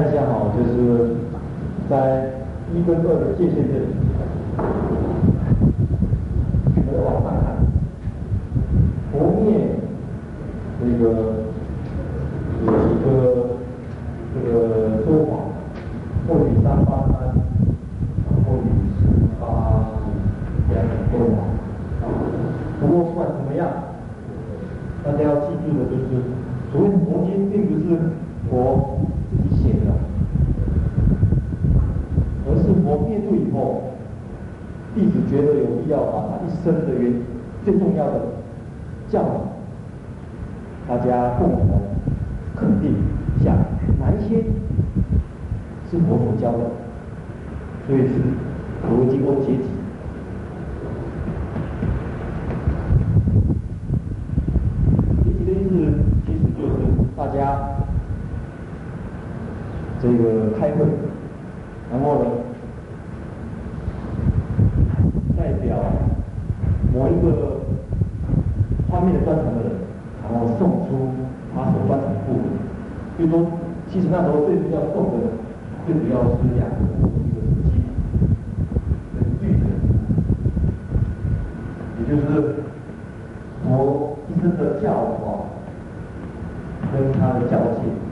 看一下哈，就是在一跟二的界限这里，我们往上看，佛灭这个有一个这个说法，或许三八三，或许十八十两种说法。不过不管怎么样，大家要记住的就是，所谓佛经并不是佛。佛灭度以后，弟子觉得有必要把他一生的原最重要的教导，大家共同肯定一下哪一些是佛所教的，所以是佛经过阶级。阶级的意思其实就是大家这个开会，然后呢。某一个方面的专长的人，然后送出他所专长的部分。比如说，其实那时候最主要送的，最主要是两个一个时期，跟句子，也就是佛一生的教化跟他的教诫。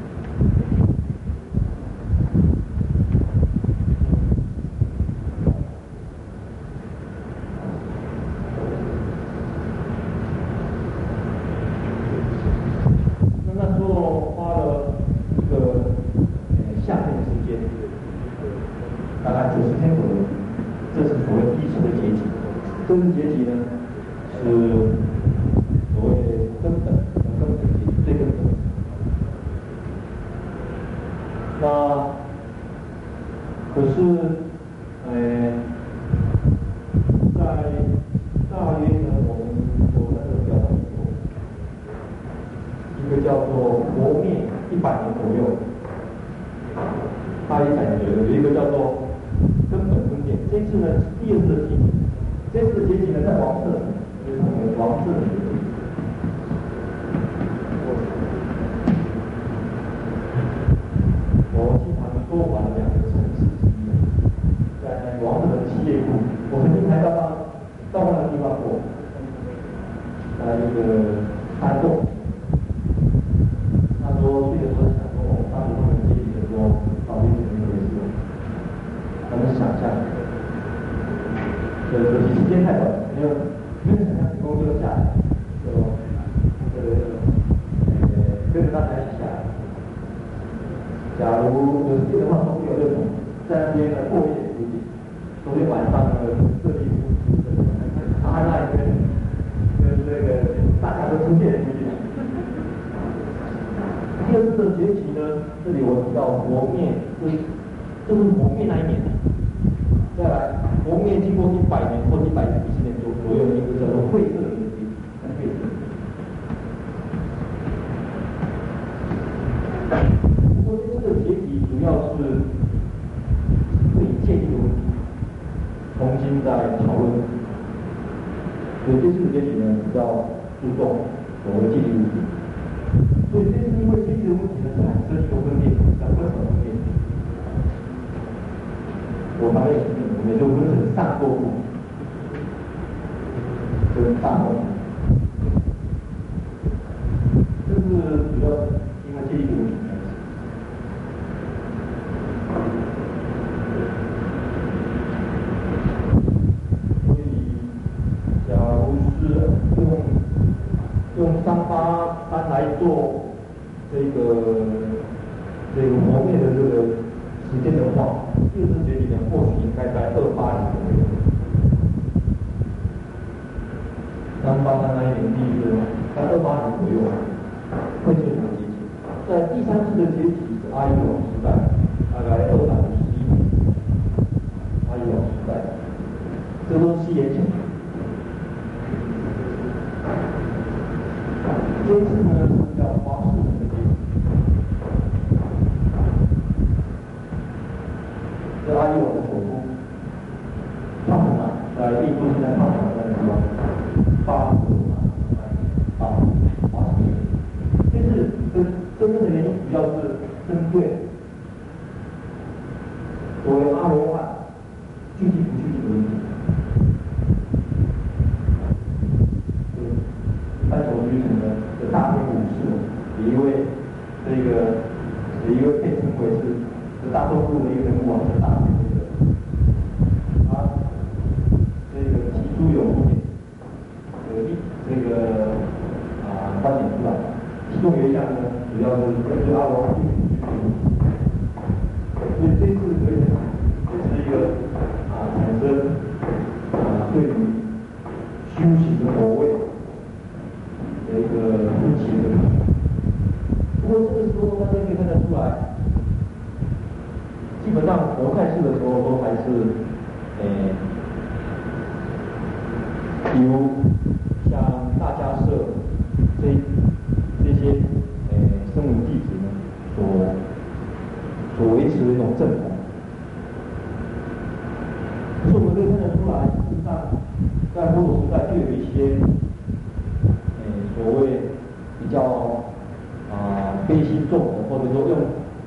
真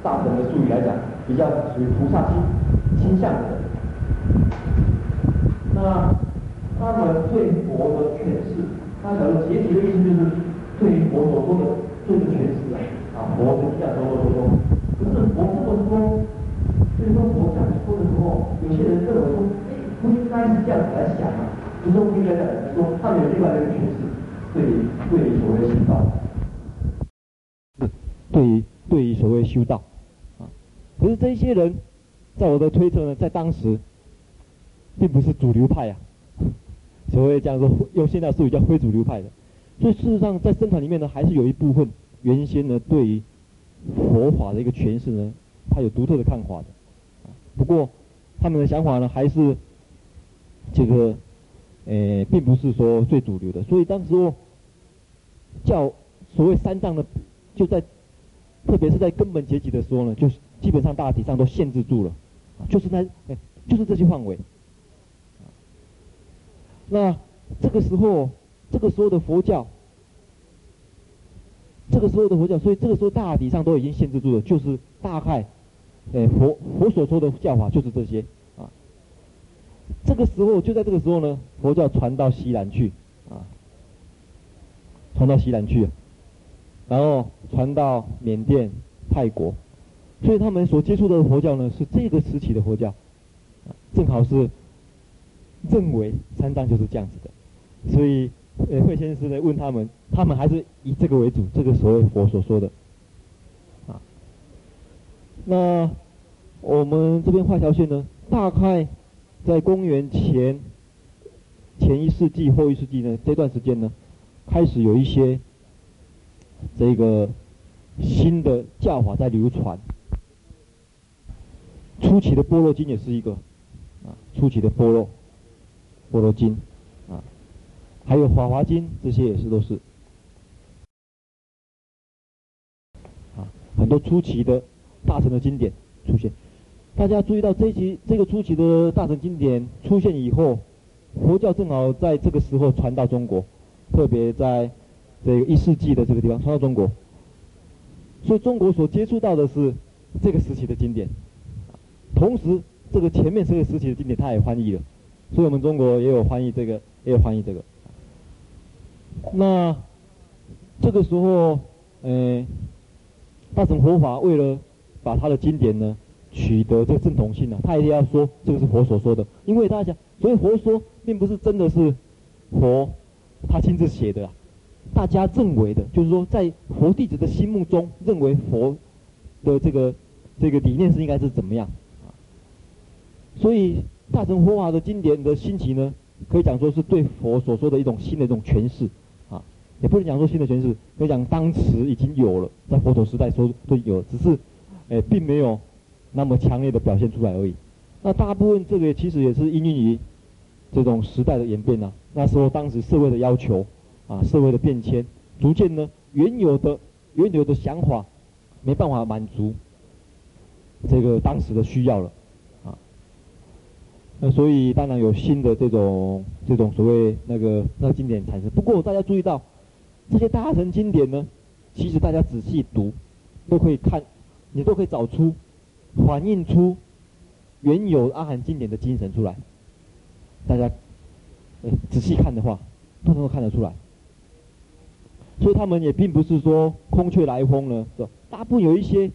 大乘的术语来讲，比较属于菩萨心倾向的。那他们对佛的诠释，他讲的结局的意思就是对于佛所说的这个诠释啊，啊，佛的这样说说说。可是佛这么说，所以说佛这样说的时候，有些人认为说，哎，不应该是这样子来想啊，就是不应该这样说，他们有另外的一个诠释，对于对于所谓的道。对于对于所谓修道，可是这些人，在我的推测呢，在当时，并不是主流派啊，所谓这样说，用现代术语叫非主流派的，所以事实上在僧团里面呢，还是有一部分原先呢对于佛法的一个诠释呢，他有独特的看法的，不过他们的想法呢，还是这个，呃，并不是说最主流的，所以当时候叫所谓三藏的，就在。特别是在根本结集的时候呢，就是基本上大体上都限制住了，就是那，就是这些范围。那这个时候，这个时候的佛教，这个时候的佛教，所以这个时候大体上都已经限制住了，就是大概，哎，佛佛所说的教法就是这些，啊，这个时候就在这个时候呢，佛教传到西南去，啊，传到西南去。然后传到缅甸、泰国，所以他们所接触的佛教呢，是这个时期的佛教，正好是认为三藏就是这样子的，所以呃慧先师呢问他们，他们还是以这个为主，这个所谓佛所说的，啊，那我们这边画条线呢，大概在公元前前一世纪、后一世纪呢这段时间呢，开始有一些。这个新的教法在流传，初期的般若经也是一个，啊，初期的般若，般若经，啊，还有法华经这些也是都是，啊，很多初期的大乘的经典出现，大家注意到这一期这个初期的大乘经典出现以后，佛教正好在这个时候传到中国，特别在。这个一世纪的这个地方传到中国，所以中国所接触到的是这个时期的经典，同时这个前面这个时期的经典他也翻译了，所以我们中国也有翻译这个，也有翻译这个。那这个时候，呃，大乘佛法为了把他的经典呢取得这个正统性呢，他一定要说这个是佛所说的，因为大家所以佛说并不是真的是佛他亲自写的啊。大家认为的，就是说，在佛弟子的心目中，认为佛的这个这个理念是应该是怎么样？所以大乘佛法的经典的兴起呢，可以讲说是对佛所说的一种新的一种诠释啊，也不能讲说新的诠释，可以讲当时已经有了，在佛陀时代说都有，只是诶并没有那么强烈的表现出来而已。那大部分这个其实也是因应于这种时代的演变呐，那时候当时社会的要求。啊，社会的变迁，逐渐呢，原有的原有的想法，没办法满足这个当时的需要了，那所以当然有新的这种这种所谓那个那经典产生。不过大家注意到，这些大乘经典呢，其实大家仔细读，都可以看，你都可以找出反映出原有阿含经典的精神出来。大家仔细看的话，都能够看得出来。所以他们也并不是说空穴来风呢，是吧？大部分有一些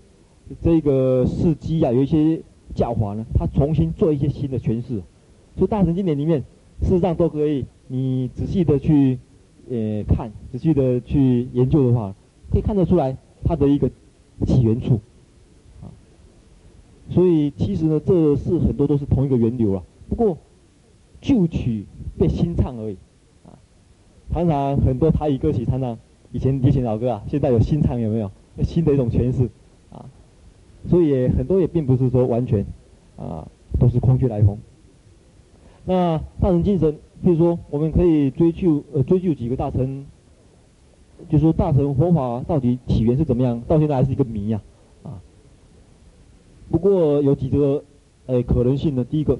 这个事迹啊，有一些教法呢，他重新做一些新的诠释。所以大乘经典里面，事实上都可以，你仔细的去呃看，仔细的去研究的话，可以看得出来它的一个起源处。啊，所以其实呢，这是很多都是同一个源流啊，不过旧曲被新唱而已。啊，常常很多台语歌曲，常常以前以前老歌啊，现在有新唱有没有？新的一种诠释。所以很多也并不是说完全，啊，都是空穴来风。那大乘精神，譬如说，我们可以追究呃追究几个大乘，就是说大乘佛法到底起源是怎么样，到现在还是一个谜呀，啊，不过有几个呃可能性呢，第一个，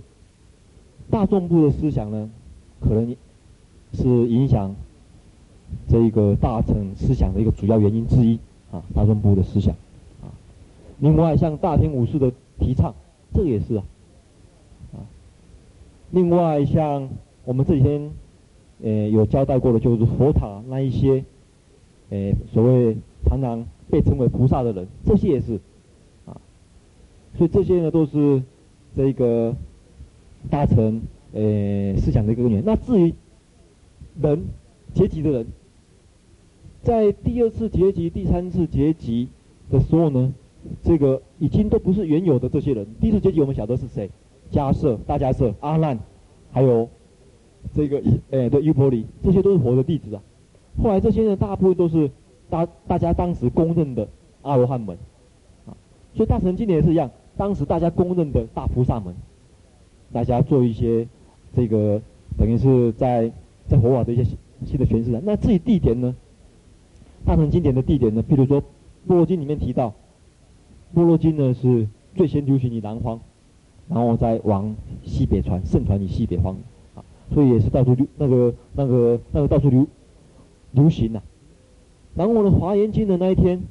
大众部的思想呢，可能是影响这一个大乘思想的一个主要原因之一啊，大众部的思想。另外，像大天武士的提倡，这个也是啊，啊。另外，像我们这几天，呃，有交代过的，就是佛塔那一些，呃，所谓常常被称为菩萨的人，这些也是，啊。所以这些呢，都是这个大乘呃思想的一个根源。那至于人结集的人，在第二次结集、第三次结集的时候呢，这个已经都不是原有的这些人。第一次结集我们晓得是谁？迦叶、大迦叶、阿难，还有这个诶 对优婆离，这些都是佛的弟子啊。后来这些人大部分都是大大家当时公认的阿罗汉门啊。所以大乘经典也是一样，当时大家公认的大菩萨们，大家做一些这个等于是在在佛法的一些新的诠释。那至于地点呢？大乘经典的地点呢？譬如说《般若经》里面提到。般若经呢是最先流行于南方，然后再往西北传，盛传于西北方，啊，所以也是到处流那个那个那个到处流流行呐、啊。然后呢，华严经的那一天，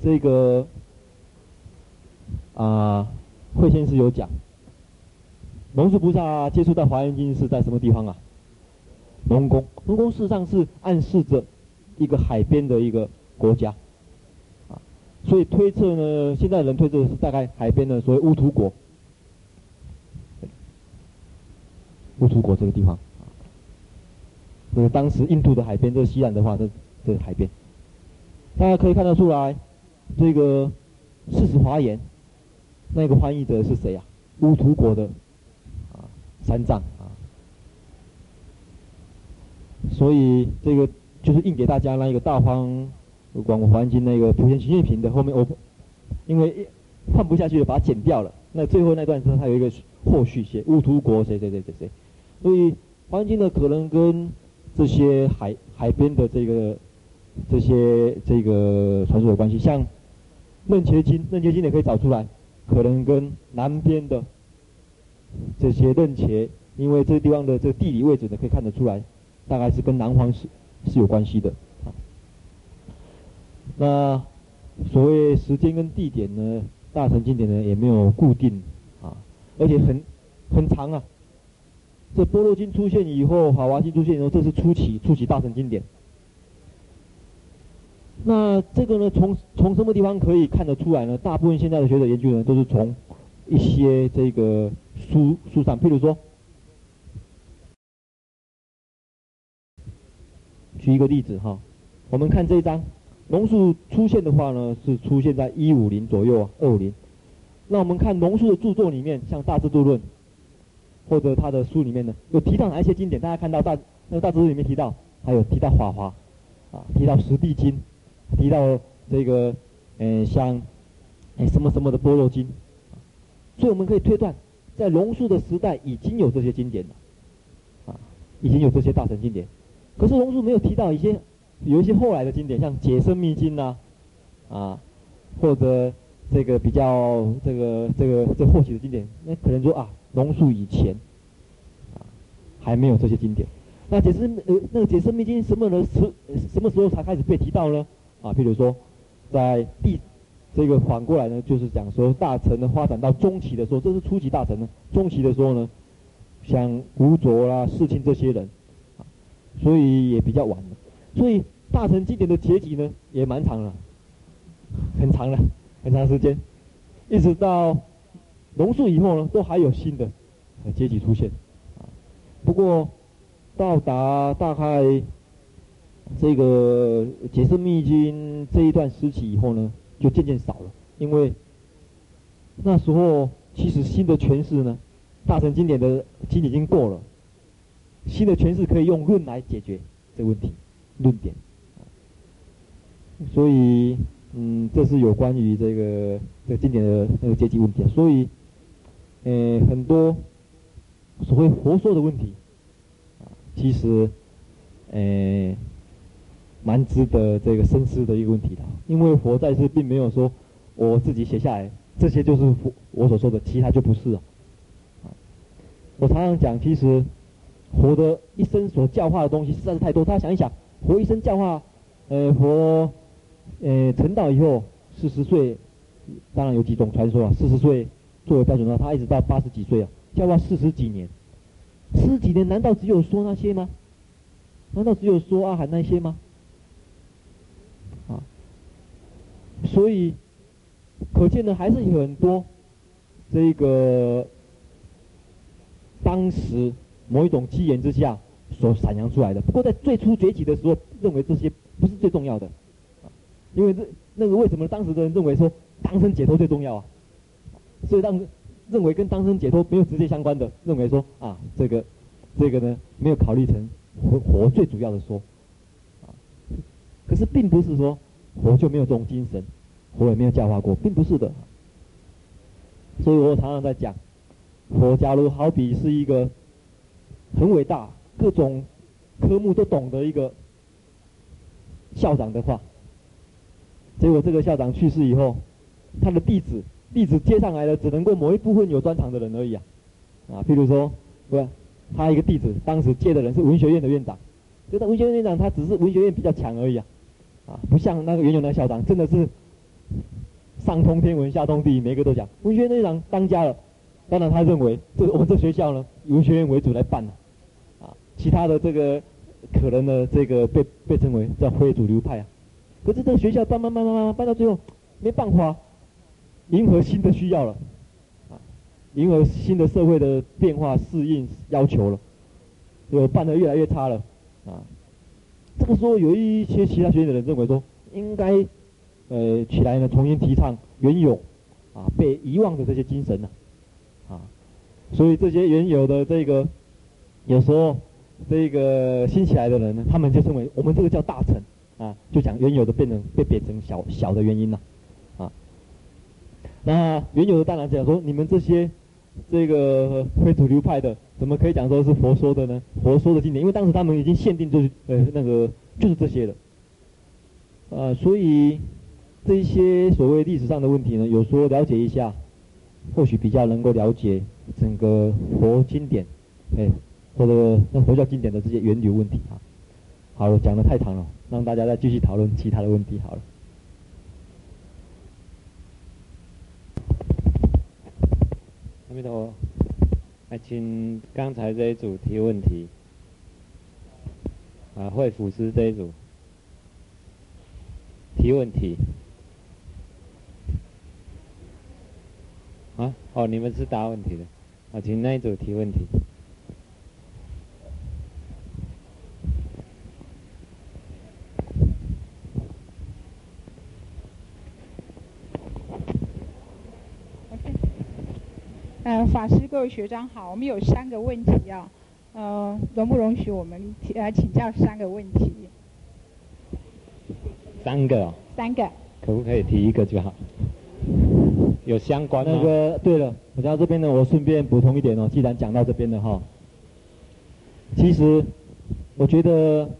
这个啊，慧先师有讲，龙树菩萨接触到华严经是在什么地方啊？龙宫，龙宫事实上是暗示着一个海边的一个国家。所以推测呢，现在人推测是大概海边的所谓乌图国，乌图国这个地方，这个当时印度的海边，这个西岸的话，这这海边，大家可以看得出来，这个四十华严，那个翻译者是谁啊？乌图国的啊三藏啊，所以这个就是印给大家那一个大方。广华严经那个普贤行愿品的后面，我因为放不下去了，把它剪掉了。那最后那段时它有一个后续写乌图国谁谁谁谁谁，所以黄金呢可能跟这些海海边的这个这些这个传说有关系。像楞伽经，楞伽经也可以找出来，可能跟南边的这些楞伽，因为这个地方的这个地理位置呢可以看得出来，大概是跟南方是是有关系的。那所谓时间跟地点呢，大乘经典呢也没有固定啊，而且很很长啊。这般若经出现以后，法华经出现以后，这是初期初期大乘经典。那这个呢，从从什么地方可以看得出来呢？大部分现在的学者研究呢，都是从一些这个书书上，譬如说，举一个例子哈，我们看这一张。龙树出现的话呢，是出现在一五零左右啊，二五零。那我们看龙树的著作里面，像《大智度论》，或者他的书里面呢，有提到哪一些经典？大家看到大那个《大智度》里面提到，还有提到《法华》，啊，提到《十地经》，提到这个，嗯，像，哎，什么什么的《般若经》。所以我们可以推断，在龙树的时代已经有这些经典了，啊，已经有这些大乘经典。可是龙树没有提到一些。有一些后来的经典，像《解深密经》呐，啊，或者这个比较这个这个这后期的经典，那可能说啊，龙树以前，啊，还没有这些经典。那解深呃那个《解深密经》什么时时什么时候才开始被提到呢？啊，譬如说，在第这个反过来呢，就是讲说大乘的发展到中期的时候，这是初级大乘呢，中期的时候呢，像古卓啦、世亲这些人，啊，所以也比较晚了。所以大乘经典的结集呢，也蛮长了，很长了。很长时间，一直到龙树以后呢，都还有新的结集出现。啊，不过到达大概这个解释密经这一段时期以后呢，就渐渐少了，因为那时候其实新的诠释呢，大乘经典的经已经过了，新的诠释可以用论来解决这个问题，论点。所以，嗯，这是有关于这个这个经典的那个阶级问题。所以，呃，很多所谓佛说的问题，其实，呃，蛮值得这个深思的一个问题的。因为佛在世并没有说我自己写下来，这些就是佛我所说的，其他就不是了。我常常讲，其实佛的一生所教化的东西实在是太多。大家想一想，活一生教化，呃，活。呃，成道以后四十岁，当然有几种传说啊。四十岁作为标准的话，他一直到八十几岁啊，教化四十几年。四十几年难道只有说那些吗？难道只有说阿含那些吗？啊，所以可见的还是有很多这个当时某一种机缘之下所闪扬出来的。不过在最初崛起的时候，认为这些不是最重要的。因为这那个为什么当时的人认为说当生解脱最重要啊？所以当认为跟当生解脱没有直接相关的，认为说啊这个这个呢没有考虑成活活最主要的说。可是并不是说活就没有这种精神，活也没有教化过，并不是的。所以我常常在讲，佛假如好比是一个很伟大、各种科目都懂得一个校长的话。结果这个校长去世以后，他的弟子弟子接上来的只能够某一部分有专长的人而已啊，啊，譬如说，对吧？他一个弟子当时接的人是文学院的院长，这个文学院院长他只是文学院比较强而已啊，啊，不像那个原有那个校长真的是上通天文下通地理，每个都讲。文学院院长当家了，当然他认为这我们这学校呢以文学院为主来办了，其他的这个可能呢这个被被称为叫非主流派啊。可是这个学校办办办办办办到最后，没办法迎合新的需要了，啊，迎合新的社会的变化适应要求了，就办得越来越差了，啊，这个时候有一些其他学院的人认为说，应该呃起来呢重新提倡原有啊被遗忘的这些精神呢，啊，所以这些原有的这个有时候这个新起来的人呢，他们就认为我们这个叫大乘。啊，就讲原有的变成被变成小小的原因了，啊，那原有的当然讲说你们这些这个非主流派的，怎么可以讲说是佛说的呢？佛说的经典，因为当时他们已经限定就是呃那个就是这些了，啊，所以这一些所谓历史上的问题呢，有时候了解一下，或许比较能够了解整个佛经典，哎，或者那佛教经典的这些源流问题啊。好了，讲的太长了。让大家再继续讨论其他的问题好了。阿弥陀佛，来请刚才这一组提问题。啊，会辅师这一组提问题。啊，哦，你们是答问题的。啊，请那一组提问题。呃，法师各位学长好，我们有三个问题啊，呃，容不容许我们来请教三个问题？三个哦。三个。可不可以提一个就好？有相关。那个，对了，我讲到这边呢，我顺便补充一点哦，既然讲到这边了哈，其实我觉得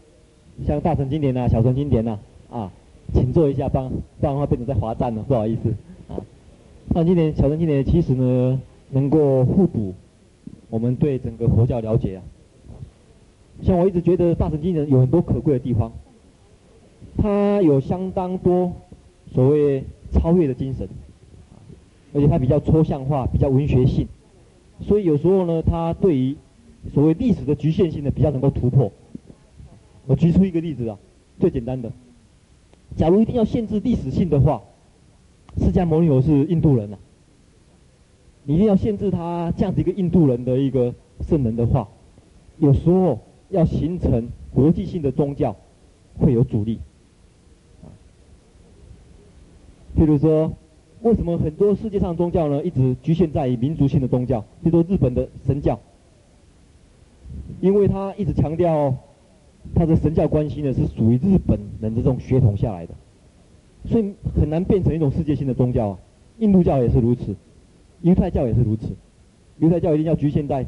像大乘经典呐、小乘经典呐，啊，请坐一下，不然不然的话变成在罚站了，不好意思啊。大乘经典、小乘经典，其实呢。能够互补我们对整个佛教了解啊，像我一直觉得大乘经典有很多可贵的地方，它有相当多所谓超越的精神，而且它比较抽象化，比较文学性，所以有时候呢，它对于所谓历史的局限性呢，比较能够突破。我举出一个例子啊，最简单的，假如一定要限制历史性的话，释迦牟尼佛是印度人呐、啊，你一定要限制他这样子一个印度人的一个圣人的话，有时候要形成国际性的宗教会有阻力。譬如说，为什么很多世界上宗教呢，一直局限在于民族性的宗教？譬如说日本的神教，因为他一直强调，他的神教关系呢是属于日本人的这种血统下来的，所以很难变成一种世界性的宗教啊。印度教也是如此，犹太教也是如此，犹太教一定要局限在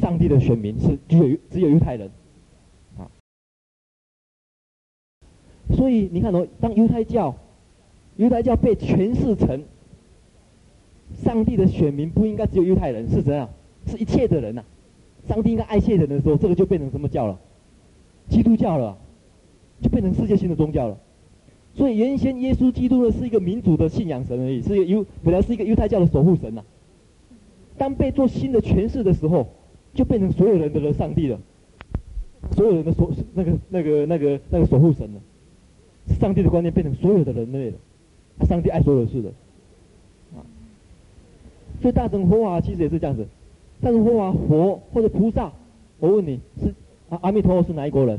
上帝的选民是只有只有犹太人，啊，所以你看哦，当犹太教。犹太教被诠释成上帝的选民不应该只有犹太人，是怎样？是一切的人呐、上帝应该爱一切人的时候，这个就变成什么教了？基督教了，就变成世界性的宗教了。所以原先耶稣基督呢是一个民族的信仰神而已，是一个犹本来是一个犹太教的守护神呐、啊。当被做新的诠释的时候，就变成所有人的上帝了，所有人的守那个那个那个那个守护神了。上帝的观念变成所有的人类了。上帝爱所有事的，啊，所以大乘佛法其实也是这样子。大乘佛法佛或者菩萨，我问你是阿阿弥陀佛是哪一国人？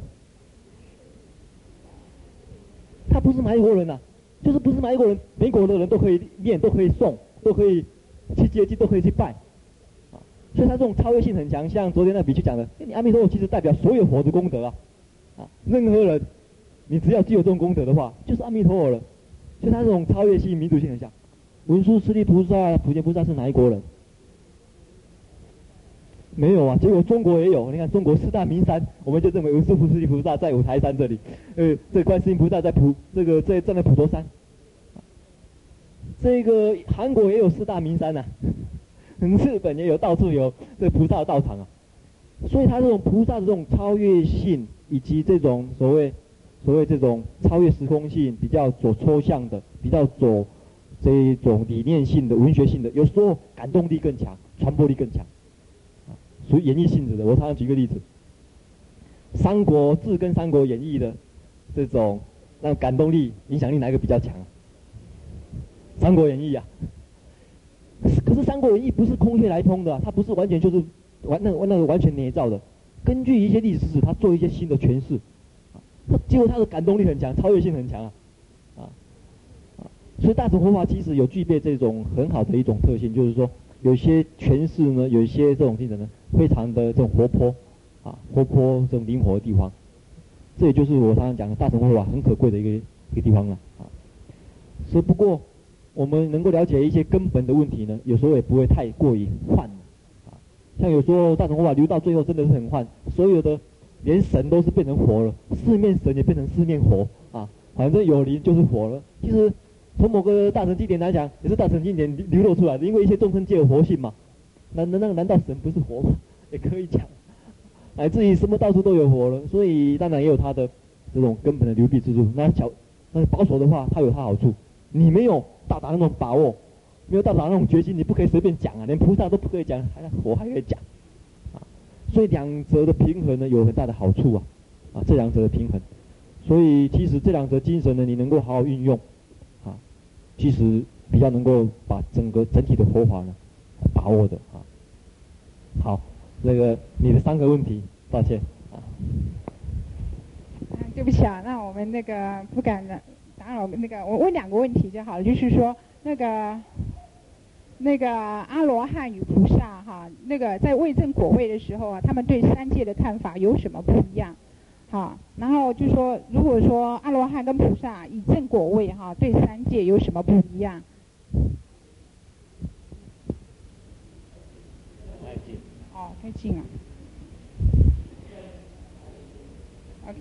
他不是哪一国人呐、就是不是哪一国人，每国的人都可以念，都可以诵，都可以去接近，都可以去拜，啊，所以他这种超越性很强。像昨天那比丘讲的，你阿弥陀佛其实代表所有佛的功德啊，啊，任何人，你只要具有这种功德的话，就是阿弥陀佛了。所以他这种超越性、民族性很强。文殊师利菩萨、普贤菩萨是哪一国人？没有啊，结果中国也有。你看中国四大名山，我们就认为文殊师利菩萨在五台山这里，呃，这观世音菩萨在普这个在站在普陀山。这个韩国也有四大名山呐、啊，日本也有，到处有这菩萨道场啊。所以他这种菩萨的这种超越性，以及这种所谓。所谓这种超越时空性、比较走抽象的、比较走这一种理念性的、文学性的，有时候感动力更强、传播力更强，属于演绎性质的。我常常举个例子，《三国志》跟《三国演义》的这种那感动力、影响力哪一个比较强？《三国演义》啊，可是《三国演义》不是空穴来风的，它不是完全就是完那个那个完全捏造的，根据一些历史事实，它做一些新的诠释。结果他的感动力很强，超越性很强啊，啊，啊，所以大乘佛法其实有具备这种很好的一种特性，就是说有些诠释呢，有一些这种精神呢，非常的这种活泼，啊，活泼这种灵活的地方，这也就是我常常讲的大乘佛法很可贵的一个一个地方了，啊，所不过我们能够了解一些根本的问题呢，有时候也不会太过于幻，啊，像有时候大乘佛法留到最后真的是很幻，所有的。连神都是变成佛了，四面神也变成四面佛啊！反正有灵就是佛了。其实从某个大乘经典来讲，也是大乘经典流露出来的，因为一些众生皆有佛性嘛。难难道难道神不是佛吗？也可以讲，乃至于什么到处都有佛了，所以当然也有它的这种根本的流弊之处。那小那保守的话，它有它好处。你没有到达那种把握，没有到达那种决心，你不可以随便讲啊！连菩萨都不可以讲，还佛还可以讲。啊所以两者的平衡呢，有很大的好处啊，啊，这两者的平衡，所以其实这两者精神呢，你能够好好运用，其实比较能够把整个整体的佛法呢把握的啊。好，那个你的三个问题，抱歉啊。对不起啊，那我们那个不敢的打扰那个，我问两个问题就好了，就是说那个。那个阿罗汉与菩萨哈，那个在位证果位的时候啊，他们对三界的看法有什么不一样？哈，然后就说，如果说阿罗汉跟菩萨以正果位哈，对三界有什么不一样？太近。哦，太近了。OK，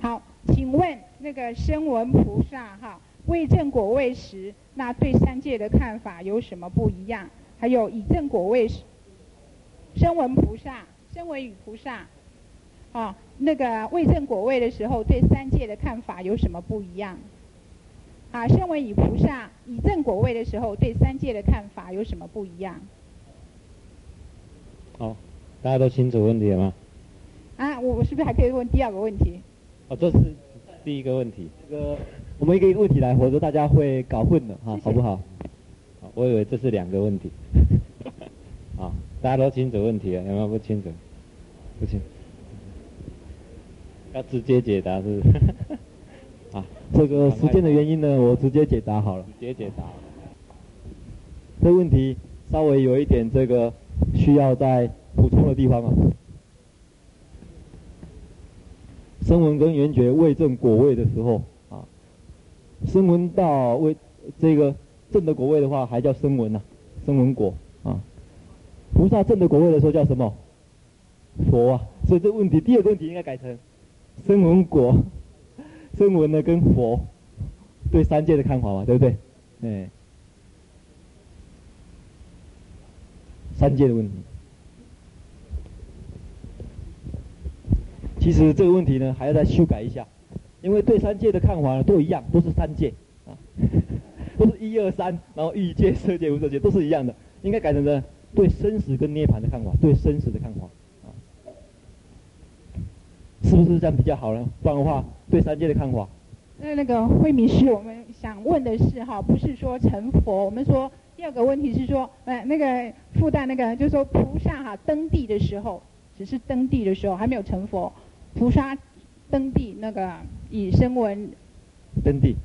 好，请问那个声闻菩萨哈？为正果位时，那对三界的看法有什么不一样？还有以正果位时，声闻菩萨、声闻与菩萨，啊，那个位证果位的时候，对三界的看法有什么不一样？啊，身为以菩萨以证果位的时候，对三界的看法有什么不一样？好，大家都清楚问题了吗？啊，我我是不是还可以问第二个问题？哦，这是第一个问题。这个。我们一个一个问题来，否则大家会搞混的哈，好不好？好，我以为这是两个问题。啊，大家都清楚问题了，有没有不清楚？不清楚。要直接解答是不是？啊，这个时间的原因呢，我直接解答好了。直接解答。这个问题稍微有一点这个需要再补充的地方啊。声闻跟缘觉未证果位的时候啊，声闻到未这个证的果位的话，还叫声闻呐，声闻果啊。菩萨证的果位的时候叫什么？佛啊。所以这个问题第二个问题应该改成声闻果，声闻呢跟佛对三界的看法嘛，对不对？哎。三界的问题，其实这个问题呢还要再修改一下，因为对三界的看法呢都一样，都是三界啊，都是一二三，然后欲界、色界、无色界都是一样的，应该改成呢对生死跟涅槃的看法，对生死的看法，是不是这样比较好呢？不然的话，对三界的看法。那那个慧明师，我们想问的是哈，不是说成佛，我们说。第二个问题是说，呃，那个附带那个，就是说菩萨哈登地的时候，只是登地的时候还没有成佛，菩萨登地那个以声闻登地，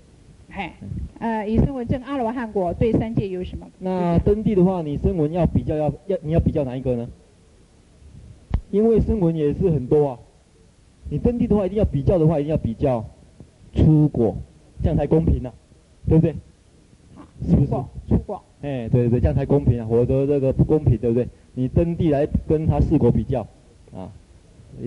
哎，呃，以声闻证阿罗汉果对三界有什么？那登地的话，你声闻要比较要要你要比较哪一个呢？因为声闻也是很多啊，你登地的话一定要比较的话，一定要比较出国，这样才公平呢、啊，对不对？是不是？出国。哎，对对对，这样才公平啊！否则这个不公平，对不对？你登地来跟他四国比较，啊，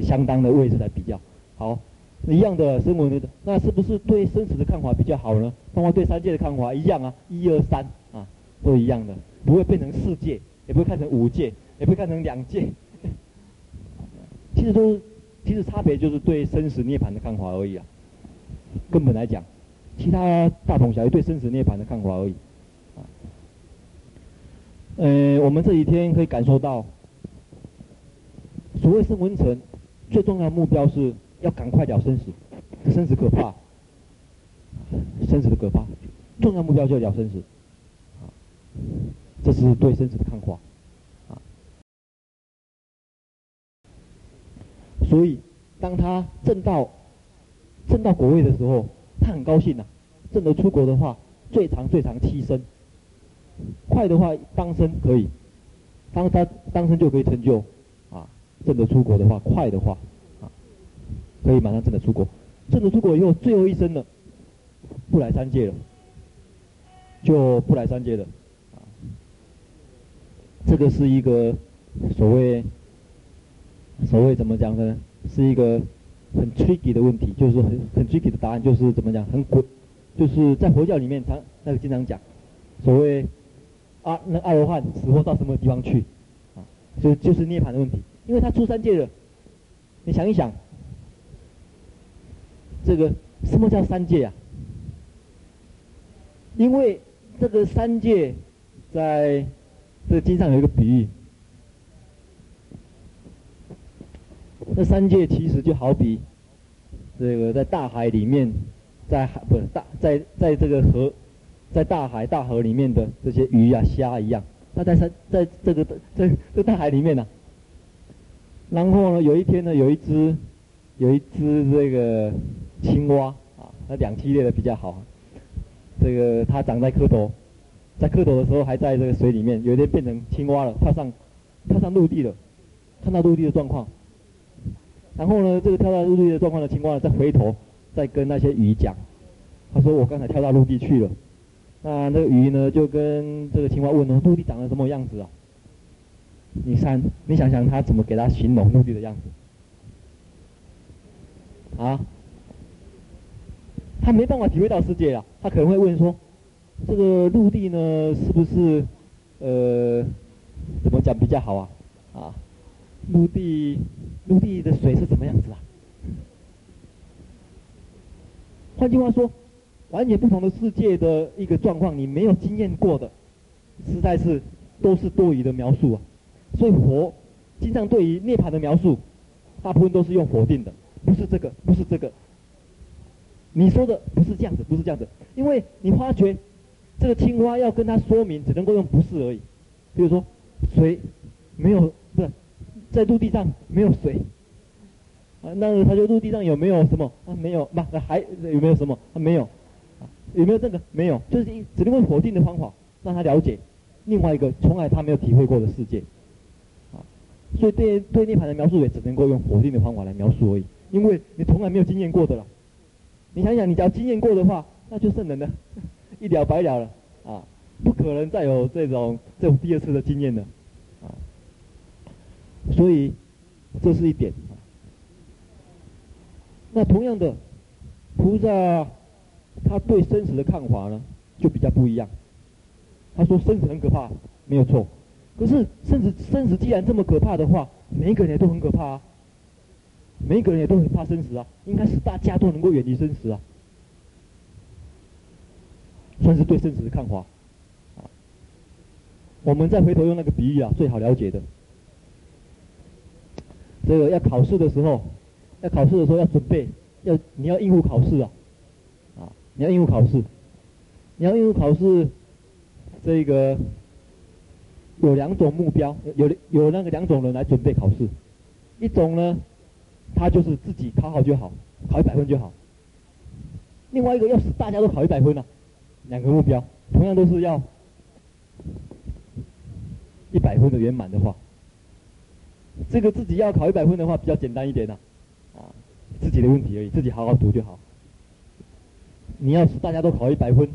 相当的位置来比较，好，一样的生活的，那是不是对生死的看法比较好呢？包括对三界的看法一样啊，一二三啊，都一样的，不会变成四界，也不会看成五界，也不会看成两界。其实都是，其实差别就是对生死涅槃的看法而已啊。根本来讲，其他大同小异，对生死涅槃的看法而已。呃，我们这几天可以感受到，所谓生闻乘，最重要的目标是要赶快了生死，这生死可怕，生死的可怕，重要目标就是了生死，啊，这是对生死的看法，所以当他挣到挣到果位的时候，他很高兴呐、啊，证得出国的话，最长最长七生。快的话，当生可以，当他当生就可以成就，啊，挣得出国的话，快的话，啊，可以马上挣得出国，挣得出国以后，最后一生了，不来三界了，就不来三界了，啊，这个是一个所谓所谓怎么讲呢？是一个很 tricky 的问题，就是很很 tricky 的答案，就是怎么讲，很诡，就是在佛教里面，他那个经常讲，所谓。啊，那阿罗汉死后到什么地方去？啊，就就是涅槃的问题，因为他出三界了。你想一想，这个什么叫三界啊？因为这个三界，在这个经上有一个比喻，那三界其实就好比这个在大海里面，在海不是大在在这个河。在大海、大河里面的这些鱼呀、虾一样，它在山，在这个在这大海里面呢、然后呢，有一天呢，有一只，有一只这个青蛙啊，它两栖类的比较好。这个它长在蝌蚪，在蝌蚪的时候还在这个水里面，有一天变成青蛙了，跳上，跳上陆地了，看到陆地的状况。然后呢，这个跳到陆地的状况的青蛙呢，再回头，再跟那些鱼讲，他说：“我刚才跳到陆地去了。”那那个鱼呢，就跟这个青蛙问哦，陆地长得什么样子啊？你想，你想想他怎么给他形容陆地的样子？啊？他没办法体会到世界啊，他可能会问说，这个陆地呢，是不是呃，怎么讲比较好啊？啊？陆地，陆地的水是怎么样子啊？换句话说。完全不同的世界的一个状况，你没有经验过的，实在是都是多余的描述啊。所以佛经常对于涅槃的描述，大部分都是用否定的，不是这个，不是这个。你说的不是这样子，不是这样子，因为你发觉这个青蛙要跟他说明，只能够用不是而已。比如说，水没有，不是在陆地上没有水啊，那他就陆地上有没有什么啊？没有，不，还有没有什么啊？没有啊？有没有这个？没有，就是一只能用否定的方法让他了解另外一个从来他没有体会过的世界啊。所以对对涅槃的描述也只能够用否定的方法来描述而已，因为你从来没有经验过的了。你想想，你只要经验过的话，那就圣人了，一了百了了啊，不可能再有这种这种第二次的经验了。所以这是一点。那同样的，菩萨他对生死的看法呢，就比较不一样。他说生死很可怕，没有错。可是生死生死既然这么可怕的话，每一个人也都很可怕啊。每一个人也都很怕生死啊，应该是大家都能够远离生死啊，算是对生死的看法。我们再回头用那个比喻啊，最好了解的。这个要考试的时候，要考试的时候要准备，要你要应付考试啊，啊，你要应付考试，你要应付考试，这个有两种目标，有有那个两种人来准备考试，一种呢。他就是自己考好就好，考一百分就好。另外一个要使大家都考一百分呢、两个目标，同样都是要一百分的圆满的话，这个自己要考一百分的话比较简单一点呐、啊，自己的问题而已，自己好好读就好。你要是大家都考一百分，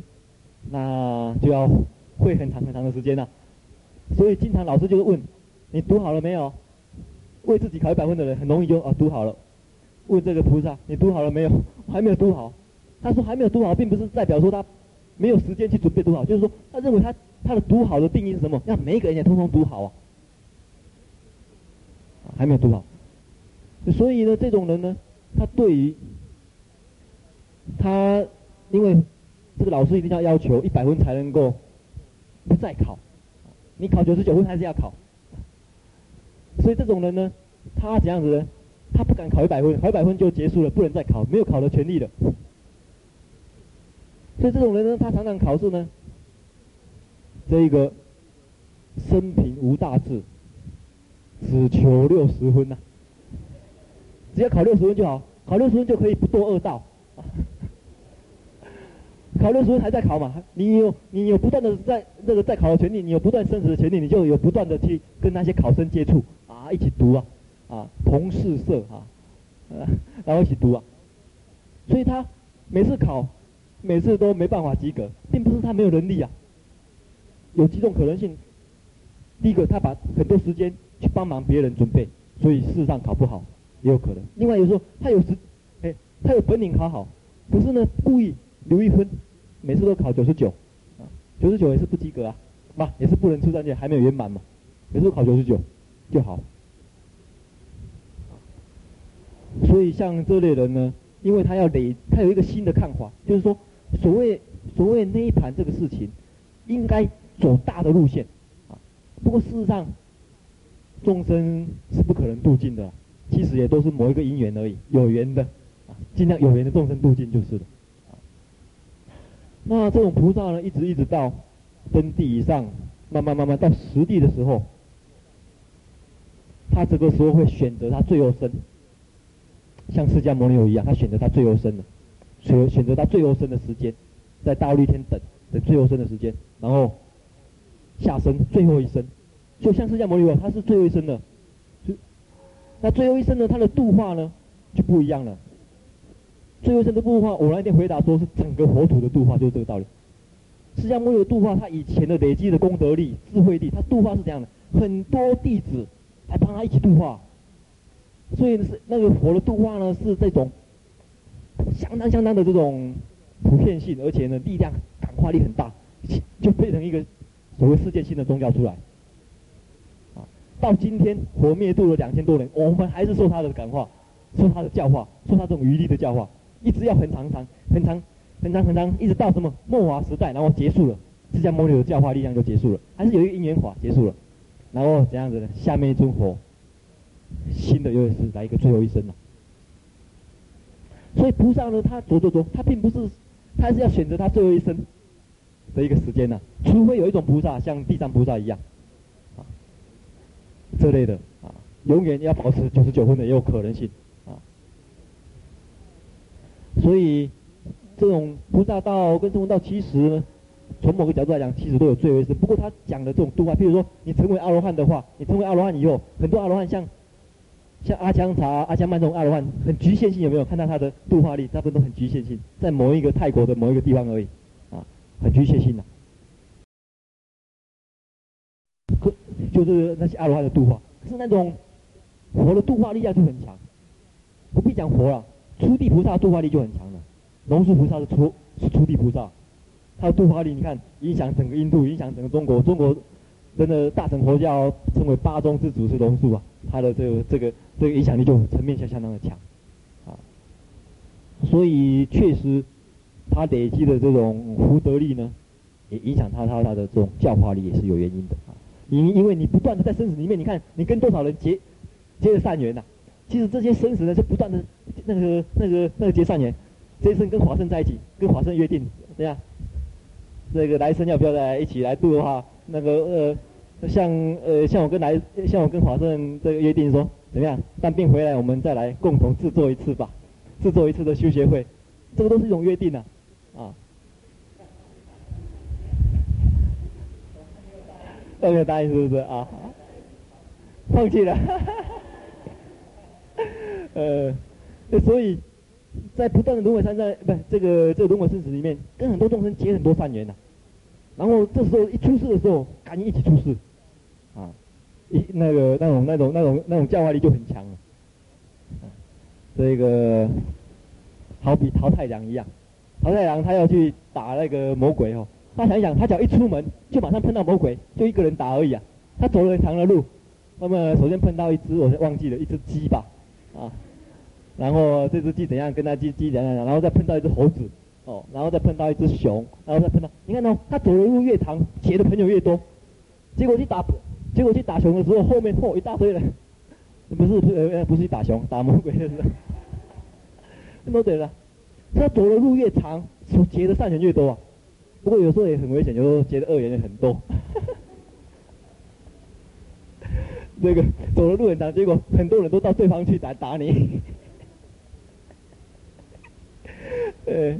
那就要会很长很长的时间呐、所以经常老师就是问，你读好了没有？为自己考一百分的人很容易就啊读好了。问这个菩萨，你读好了没有？我还没有读好。他说还没有读好，并不是代表说他没有时间去准备读好，就是说他认为他他的读好的定义是什么？让每一个人也通通读好啊。还没有读好。所以呢，这种人呢，他对于他，因为这个老师一定要要求一百分才能够不再考，你考九十九分还是要考。所以这种人呢，他怎样子呢？他不敢考一百分，考一百分就结束了，不能再考，没有考的权利了。所以这种人呢，他常常考试呢，这一个生平无大志，只求六十分呐、只要考六十分就好，考六十分就可以不堕恶道。考六十分还在考嘛？你有你有不断的在那个在考的权利，你有不断升职的权利，你就有不断的去跟那些考生接触。啊，一起读啊，啊，同事社啊，啊，然后一起读啊，所以他每次考，每次都没办法及格，并不是他没有能力啊，有几种可能性。第一个，他把很多时间去帮忙别人准备，所以事实上考不好也有可能。另外有时候他有时，哎，他有本领考好，可是呢故意留一分，每次都考九十九，啊，九十九也是不及格啊，嘛，也是不能出三界，还没有圆满嘛，每次都考九十九。就好，所以像这类人呢，因为他要累，他有一个新的看法，就是说，所谓所谓那一盘这个事情，应该走大的路线，啊，不过事实上，众生是不可能度尽的，其实也都是某一个因缘而已，有缘的，啊，尽量有缘的众生度尽就是了，那这种菩萨呢，一直一直到真谛以上，慢慢慢慢到实地的时候。他这个时候会选择他最后生，像释迦牟尼佛一样，他选择他最后生的，选选择他最后生的时间，在大利天等等最后生的时间，然后下生最后一生，就像释迦牟尼佛，他是最后一生的，那最后一生呢，他的度化呢就不一样了。最后一生的度化，我那天回答说是整个佛土的度化，就是这个道理。释迦牟尼佛度化他以前的累积的功德力、智慧力，他度化是这样的，很多弟子。来帮他一起度化，所以是那个佛的度化呢，是这种相当相当的这种普遍性，而且呢力量感化力很大，就变成一个所谓世界性的宗教出来。到今天佛灭度了两千多人，我们还是受他的感化，受他的教化，受他这种余力的教化，一直要很长长、很长、很长、很长，一直到什么末法时代，然后结束了，释迦牟尼的教化力量就结束了，还是有一个因缘法结束了。然后怎样子呢？下面一尊佛，新的又是来一个最后一生了。所以菩萨呢，他走走走，他并不是，他是要选择他最后一生的一个时间呢、除非有一种菩萨像地藏菩萨一样，这类的啊，永远要保持九十九分的也有可能性啊。所以这种菩萨道跟声闻道其实呢，从某个角度来讲，其实都有最后一生。不过他讲的这种度化，譬如说你成为阿罗汉的话，你成为阿罗汉以后，很多阿罗汉像。像阿姜查、阿姜曼这种阿罗汉，很局限性，有没有看到他的度化力？大部分都很局限性，在某一个泰国的某一个地方而已，啊，很局限性的。就是那些阿罗汉的度化，可是那种佛的度化力量就很强。不必讲佛了，初地菩萨度化力就很强了。龙树菩萨是初是初地菩萨，他的度化力，你看影响整个印度，影响整个中国，中国。真的大乘佛教称为八宗之祖是龙树啊，他的这个这个这个影响力就层面下相当的强，啊，所以确实他累积的这种福德力呢，也影响他他他的这种教化力也是有原因的啊，因因为你不断的在生死里面，你看你跟多少人结结了善缘呐、其实这些生死呢是不断的那个那个那个结善缘，这一生跟华生在一起，跟华生约定怎样，这个来生要不要再一起来度的话。那个呃，像呃像我跟来像我跟华盛这个约定说，怎么样？当兵回来我们再来共同制作一次吧，制作一次的修学会，这个都是一种约定呐、都没有答应是不是啊？放弃了，呃，所以在不断的轮回山在不是这个这个轮回生死里面，跟很多众生结很多善缘呐、然后这时候一出事的时候，赶紧一起出事，啊，一那个那种那种那种那种教化力就很强了，这个好比桃太郎一样，桃太郎他要去打那个魔鬼哦，想一想，他只要一出门就马上碰到魔鬼，就一个人打而已啊，他走了很长的路，那么首先碰到一只我忘记了一只鸡吧，啊，然后这只鸡怎样跟他鸡鸡怎样，然后再碰到一只猴子。哦，然后再碰到一只熊，然后再碰到，你看哦，他走的路越长，结的朋友越多，结果去打，结果去打熊的时候，后面嚯一大堆人，不是呃不是去打熊，打魔鬼的是，那么对了，他走的路越长，所结的善缘越多啊，不过有时候也很危险，有时候结的恶缘也很多，这个走的路很长，结果很多人都到对方去打打你，呃。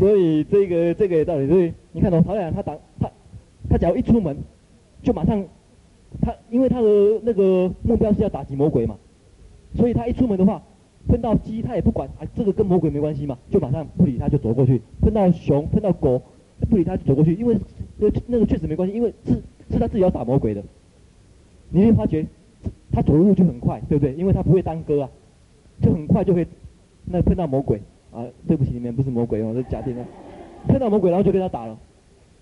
所以这个这个道理，所以你看哦，曹亮他打他，他只要一出门，就马上，他因为他的那个目标是要打击魔鬼嘛，所以他一出门的话，碰到鸡他也不管啊，这个跟魔鬼没关系嘛，就马上不理他就走过去，碰到熊碰到狗不理他走过去，因为那那个确实没关系，因为是是他自己要打魔鬼的，你会发觉他走路就很快，对不对？因为他不会耽搁啊，就很快就会那碰到魔鬼。啊，对不起，你们不是魔鬼哦，是假定的。碰到魔鬼，然后就跟他打了，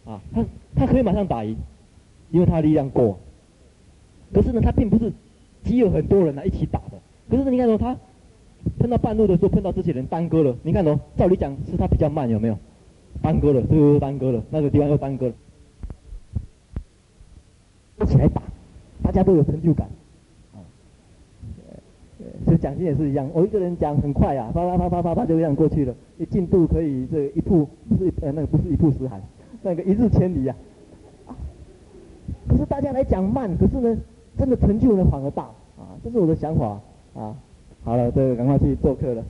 啊，他他可以马上打赢，因为他力量够。可是呢，他并不是只有很多人来一起打的。可是你看哦，他碰到半路的时候碰到这些人耽搁了，你看哦，照理讲是他比较慢，有没有？耽搁了，这个又耽搁了，那个地方又耽搁了。一起来打，大家都有成就感。啊其实讲经也是一样，我一个人讲很快啊，啪啪啪啪啪啪就这样过去了，进度可以这一步不是呃那个不是一步十海，那个一日千里啊。可是大家来讲慢，可是呢，真的成就呢反而大啊，这是我的想法啊。好了，这个赶快去做客了。